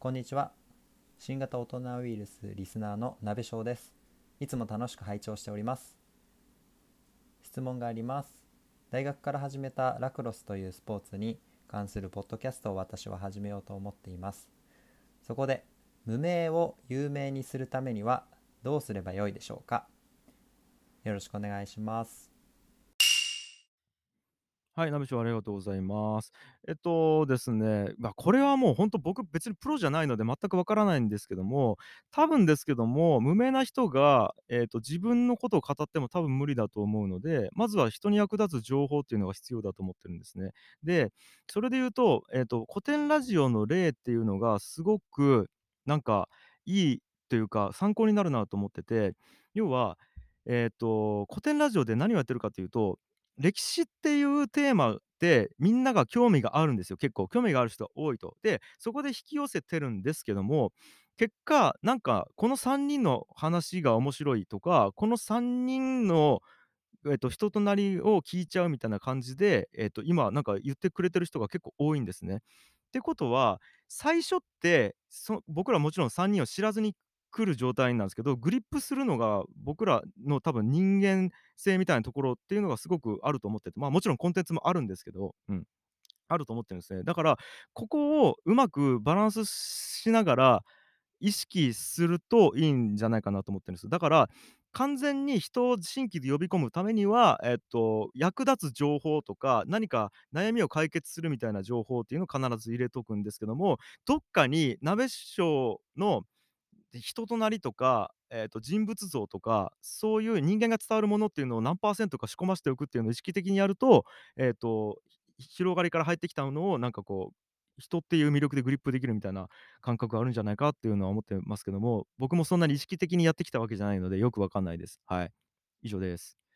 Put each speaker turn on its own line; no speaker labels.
こんにちは。新型大人ウイルスリスナーの鍋翔です。いつも楽しく拝聴しております。質問があります。大学から始めたラクロスというスポーツに関するポッドキャストを私は始めようと思っています。そこで、無名を有名にするためにはどうすればよいでしょうかよろしくお願いします。
はい、ナビ長ありがとうございます。えっとですね、ま、これはもうほんと僕別にプロじゃないので全くわからないんですけども、多分ですけども、無名な人が、えっと、自分のことを語っても多分無理だと思うので、まずは人に役立つ情報っていうのが必要だと思ってるんですね。で、それで言うと、えっと、古典ラジオの例っていうのがすごくなんかいいというか、参考になるなと思ってて、要は、えっと、古典ラジオで何をやってるかというと歴史っていうテーマで、みんなが興味があるんですよ、結構。興味がある人が多いと。で、そこで引き寄せてるんですけども、結果、なんか、この3人の話が面白いとか、この3人の、えっと、人となりを聞いちゃうみたいな感じで、えっと、今なんか言ってくれてる人が結構多いんですね。ってことは、最初って、そ僕らもちろん3人を知らずに来る状態なんですけど、グリップするのが僕らの多分人間性みたいなところっていうのがすごくあると思ってて、まあ、もちろんコンテンツもあるんですけど、うん、あると思ってるんですね。だから、ここをうまくバランスしながら意識するといいんじゃないかなと思ってるんです。だから、完全に人を新規で呼び込むためには、えっと、役立つ情報とか、何か悩みを解決するみたいな情報っていうのを必ず入れとくんですけども、どっかに鍋師匠の、人となりとか、えっと、人物像とか、そういう人間が伝わるものっていうのを何パーセントか仕込ませておくっていうのを意識的にやると、えっと、広がりから入ってきたのをなんかこう、人っていう魅力でグリップできるみたいな感覚があるんじゃないかっていうのは思ってますけども、僕もそんなに意識的にやってきたわけじゃないので、よくわかんないです。はい。以上です。